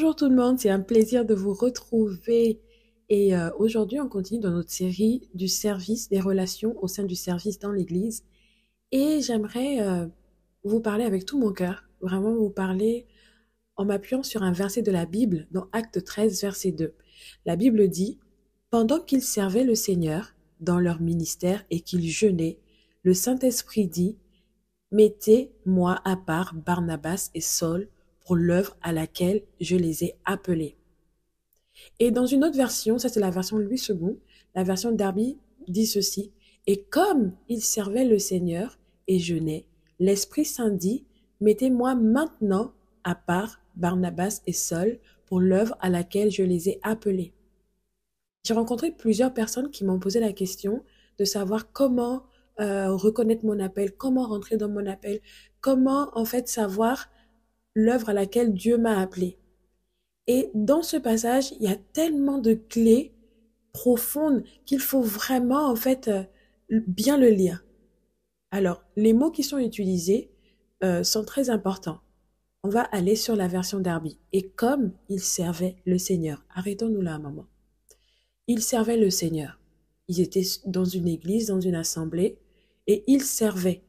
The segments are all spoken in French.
Bonjour tout le monde, c'est un plaisir de vous retrouver. Et euh, aujourd'hui, on continue dans notre série du service des relations au sein du service dans l'Église. Et j'aimerais euh, vous parler avec tout mon cœur, vraiment vous parler en m'appuyant sur un verset de la Bible dans Acte 13, verset 2. La Bible dit, Pendant qu'ils servaient le Seigneur dans leur ministère et qu'ils jeûnaient, le Saint-Esprit dit, Mettez-moi à part Barnabas et Saul pour l'œuvre à laquelle je les ai appelés. Et dans une autre version, ça c'est la version Louis II, la version Darby dit ceci, et comme ils servaient le Seigneur et jeûnaient, l'Esprit Saint dit, mettez-moi maintenant à part Barnabas et Saul pour l'œuvre à laquelle je les ai appelés. J'ai rencontré plusieurs personnes qui m'ont posé la question de savoir comment euh, reconnaître mon appel, comment rentrer dans mon appel, comment en fait savoir l'œuvre à laquelle Dieu m'a appelé. Et dans ce passage, il y a tellement de clés profondes qu'il faut vraiment en fait euh, bien le lire. Alors, les mots qui sont utilisés euh, sont très importants. On va aller sur la version d'Arby. Et comme il servait le Seigneur, arrêtons-nous là un moment. Il servait le Seigneur. Ils étaient dans une église, dans une assemblée, et il servait.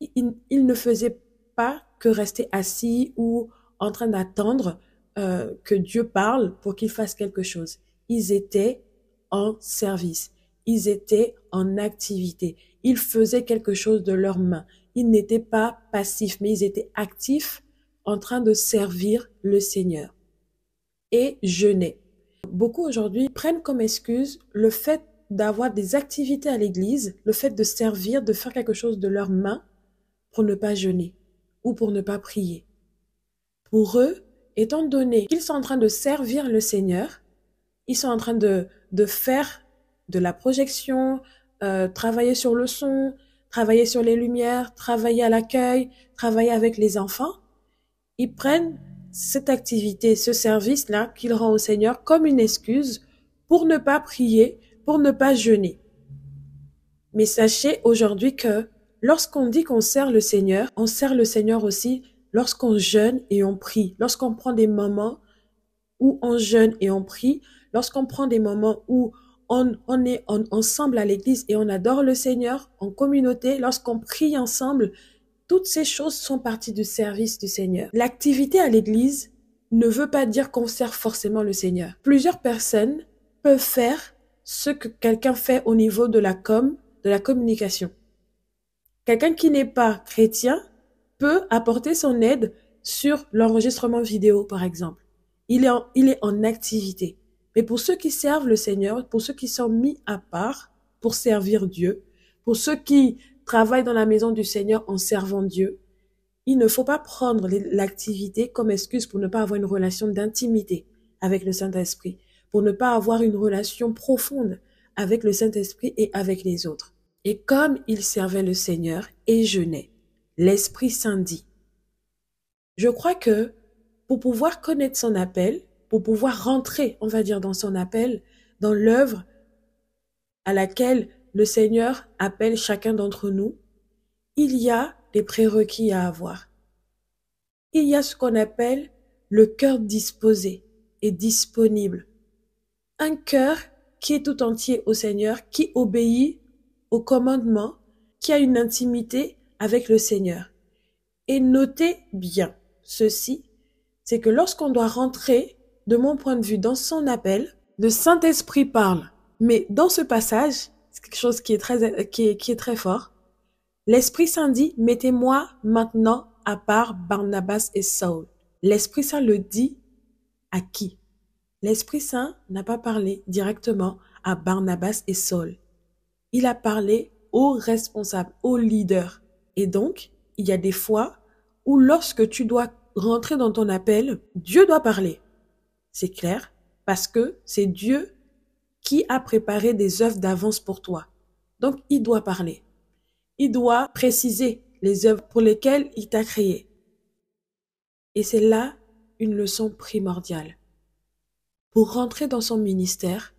Il, ne faisait pas que rester assis ou en train d'attendre euh, que Dieu parle pour qu'il fasse quelque chose. Ils étaient en service. Ils étaient en activité. Ils faisaient quelque chose de leurs mains. Ils n'étaient pas passifs, mais ils étaient actifs en train de servir le Seigneur. Et jeûner. Beaucoup aujourd'hui prennent comme excuse le fait d'avoir des activités à l'église, le fait de servir, de faire quelque chose de leurs mains pour ne pas jeûner ou pour ne pas prier. Pour eux, étant donné qu'ils sont en train de servir le Seigneur, ils sont en train de, de faire de la projection, euh, travailler sur le son, travailler sur les lumières, travailler à l'accueil, travailler avec les enfants, ils prennent cette activité, ce service-là qu'ils rendent au Seigneur comme une excuse pour ne pas prier, pour ne pas jeûner. Mais sachez aujourd'hui que lorsqu'on dit qu'on sert le Seigneur, on sert le Seigneur aussi lorsqu'on jeûne et on prie, lorsqu'on prend des moments où on jeûne et on prie, lorsqu'on prend des moments où on, est ensemble à l'église et on adore le Seigneur en communauté, lorsqu'on prie ensemble, toutes ces choses sont parties du service du Seigneur. L'activité à l'église ne veut pas dire qu'on sert forcément le Seigneur. Plusieurs personnes peuvent faire ce que quelqu'un fait au niveau de la com, de la communication. Quelqu'un qui n'est pas chrétien peut apporter son aide sur l'enregistrement vidéo, par exemple. Il est, en, activité. Mais pour ceux qui servent le Seigneur, pour ceux qui sont mis à part pour servir Dieu, pour ceux qui travaillent dans la maison du Seigneur en servant Dieu, il ne faut pas prendre l'activité comme excuse pour ne pas avoir une relation d'intimité avec le Saint-Esprit pour ne pas avoir une relation profonde avec le Saint-Esprit et avec les autres. Et comme il servait le Seigneur et jeûnait, l'Esprit Saint dit, je crois que pour pouvoir connaître son appel, pour pouvoir rentrer, on va dire, dans son appel, dans l'œuvre à laquelle le Seigneur appelle chacun d'entre nous, il y a des prérequis à avoir. Il y a ce qu'on appelle le cœur disposé et disponible un cœur qui est tout entier au Seigneur, qui obéit au commandement, qui a une intimité avec le Seigneur. Et notez bien ceci, c'est que lorsqu'on doit rentrer, de mon point de vue, dans son appel, le Saint-Esprit parle. Mais dans ce passage, c'est quelque chose qui est très, qui est, très fort. L'Esprit Saint dit, mettez-moi maintenant à part Barnabas et Saul. L'Esprit Saint le dit à qui? L'Esprit Saint n'a pas parlé directement à Barnabas et Saul. Il a parlé aux responsables, aux leaders. Et donc, il y a des fois où lorsque tu dois rentrer dans ton appel, Dieu doit parler. C'est clair, parce que c'est Dieu qui a préparé des œuvres d'avance pour toi. Donc, il doit parler. Il doit préciser les œuvres pour lesquelles il t'a créé. Et c'est là une leçon primordiale. Pour rentrer dans son ministère,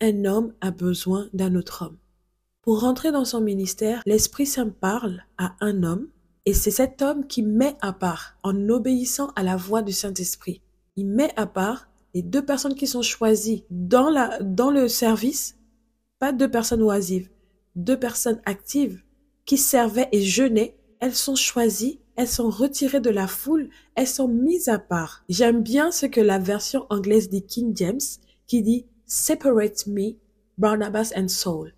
un homme a besoin d'un autre homme. Pour rentrer dans son ministère, l'Esprit Saint parle à un homme et c'est cet homme qui met à part en obéissant à la voix du Saint-Esprit. Il met à part les deux personnes qui sont choisies dans, la, dans le service, pas deux personnes oisives, deux personnes actives qui servaient et jeûnaient, elles sont choisies, elles sont retirées de la foule, elles sont mises à part. J'aime bien ce que la version anglaise dit King James qui dit Separate me, Barnabas and Saul.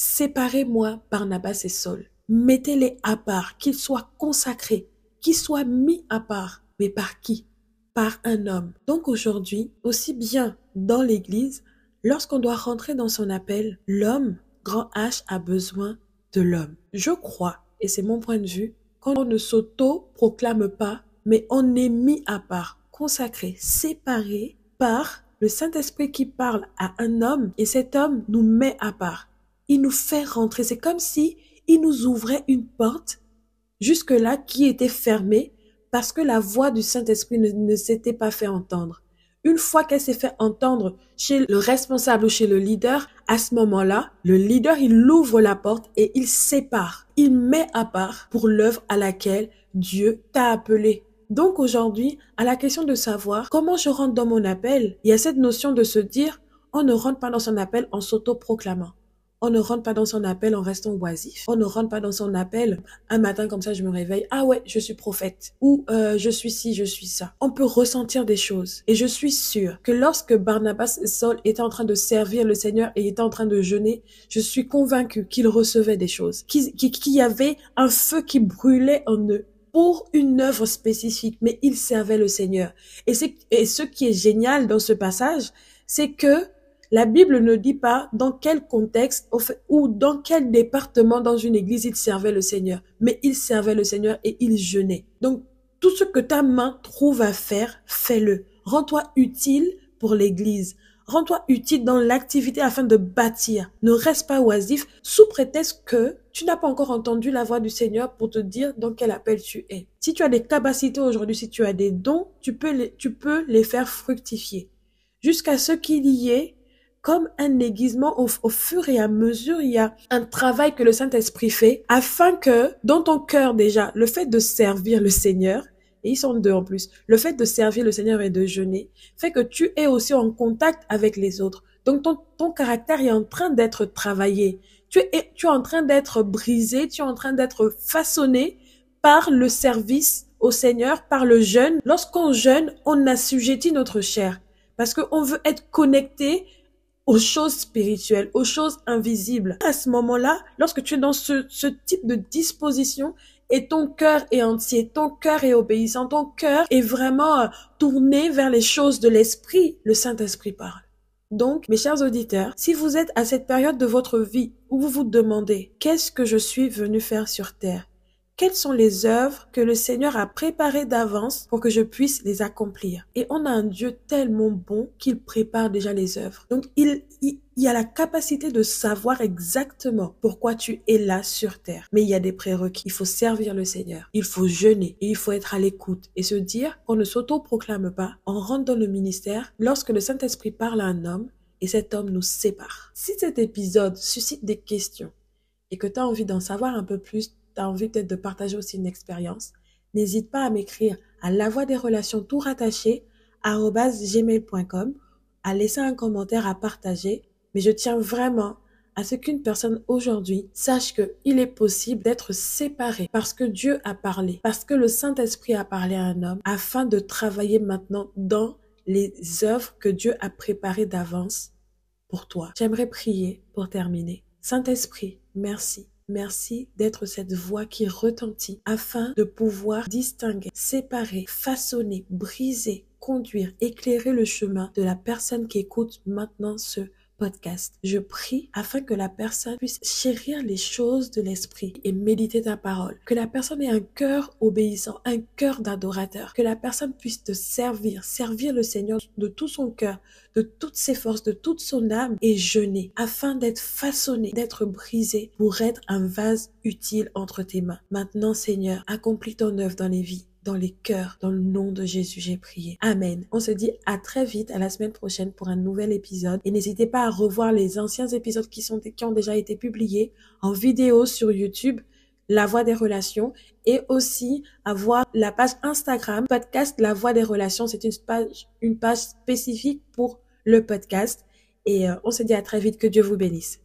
Séparez-moi, Barnabas et Saul. Mettez-les à part, qu'ils soient consacrés, qu'ils soient mis à part. Mais par qui? Par un homme. Donc aujourd'hui, aussi bien dans l'Église, lorsqu'on doit rentrer dans son appel, l'homme, grand H, a besoin de l'homme. Je crois, et c'est mon point de vue, qu'on ne s'auto-proclame pas, mais on est mis à part, consacré, séparé par le Saint-Esprit qui parle à un homme et cet homme nous met à part. Il nous fait rentrer. C'est comme si il nous ouvrait une porte jusque-là qui était fermée parce que la voix du Saint-Esprit ne, s'était pas fait entendre. Une fois qu'elle s'est fait entendre chez le responsable ou chez le leader, à ce moment-là, le leader, il ouvre la porte et il sépare. Il met à part pour l'œuvre à laquelle Dieu t'a appelé. Donc aujourd'hui, à la question de savoir comment je rentre dans mon appel, il y a cette notion de se dire, on ne rentre pas dans son appel en s'auto-proclamant. On ne rentre pas dans son appel en restant oisif. On ne rentre pas dans son appel un matin comme ça, je me réveille. Ah ouais, je suis prophète. Ou euh, je suis ci, je suis ça. On peut ressentir des choses. Et je suis sûre que lorsque Barnabas et Saul étaient en train de servir le Seigneur et étaient en train de jeûner, je suis convaincue qu'ils recevaient des choses. Qu'il y avait un feu qui brûlait en eux pour une œuvre spécifique, mais ils servaient le Seigneur. Et, et ce qui est génial dans ce passage, c'est que la Bible ne dit pas dans quel contexte ou dans quel département dans une église il servait le Seigneur, mais il servait le Seigneur et il jeûnait. Donc, tout ce que ta main trouve à faire, fais-le. Rends-toi utile pour l'église. Rends-toi utile dans l'activité afin de bâtir. Ne reste pas oisif sous prétexte que tu n'as pas encore entendu la voix du Seigneur pour te dire dans quel appel tu es. Si tu as des capacités aujourd'hui, si tu as des dons, tu peux les, tu peux les faire fructifier. Jusqu'à ce qu'il y ait comme un aiguisement au, fur et à mesure, il y a un travail que le Saint-Esprit fait afin que dans ton cœur déjà, le fait de servir le Seigneur, et ils sont deux en plus, le fait de servir le Seigneur et de jeûner, fait que tu es aussi en contact avec les autres. Donc ton, ton caractère est en train d'être travaillé. Tu es, tu es en train d'être brisé, tu es en train d'être façonné par le service au Seigneur, par le jeûne. Lorsqu'on jeûne, on assujettit notre chair parce qu'on veut être connecté aux choses spirituelles, aux choses invisibles. À ce moment-là, lorsque tu es dans ce, type de disposition et ton cœur est entier, ton cœur est obéissant, ton cœur est vraiment euh, tourné vers les choses de l'esprit, le Saint-Esprit parle. Donc, mes chers auditeurs, si vous êtes à cette période de votre vie où vous vous demandez qu'est-ce que je suis venu faire sur terre, quelles sont les œuvres que le Seigneur a préparées d'avance pour que je puisse les accomplir? Et on a un Dieu tellement bon qu'il prépare déjà les œuvres. Donc il, y a la capacité de savoir exactement pourquoi tu es là sur terre. Mais il y a des prérequis. Il faut servir le Seigneur. Il faut jeûner et il faut être à l'écoute et se dire qu'on ne s'auto-proclame pas. On rentre dans le ministère lorsque le Saint-Esprit parle à un homme et cet homme nous sépare. Si cet épisode suscite des questions et que tu as envie d'en savoir un peu plus, envie peut-être de partager aussi une expérience, n'hésite pas à m'écrire à la voix des relations tout rattaché gmail.com, à laisser un commentaire à partager. Mais je tiens vraiment à ce qu'une personne aujourd'hui sache qu'il est possible d'être séparé parce que Dieu a parlé, parce que le Saint-Esprit a parlé à un homme afin de travailler maintenant dans les œuvres que Dieu a préparées d'avance pour toi. J'aimerais prier pour terminer. Saint-Esprit, merci Merci d'être cette voix qui retentit afin de pouvoir distinguer, séparer, façonner, briser, conduire, éclairer le chemin de la personne qui écoute maintenant ce Je prie afin que la personne puisse chérir les choses de l'esprit et méditer ta parole. Que la personne ait un cœur obéissant, un cœur d'adorateur. Que la personne puisse te servir, servir le Seigneur de tout son cœur, de toutes ses forces, de toute son âme et jeûner afin d'être façonné, d'être brisé pour être un vase utile entre tes mains. Maintenant, Seigneur, accomplis ton œuvre dans les vies dans les cœurs. Dans le nom de Jésus, j'ai prié. Amen. On se dit à très vite, à la semaine prochaine pour un nouvel épisode. Et n'hésitez pas à revoir les anciens épisodes qui, sont, qui ont déjà été publiés en vidéo sur YouTube. La Voix des Relations et aussi avoir la page Instagram podcast La Voix des Relations. C'est une page, une page spécifique pour le podcast. Et euh, on se dit à très vite. Que Dieu vous bénisse.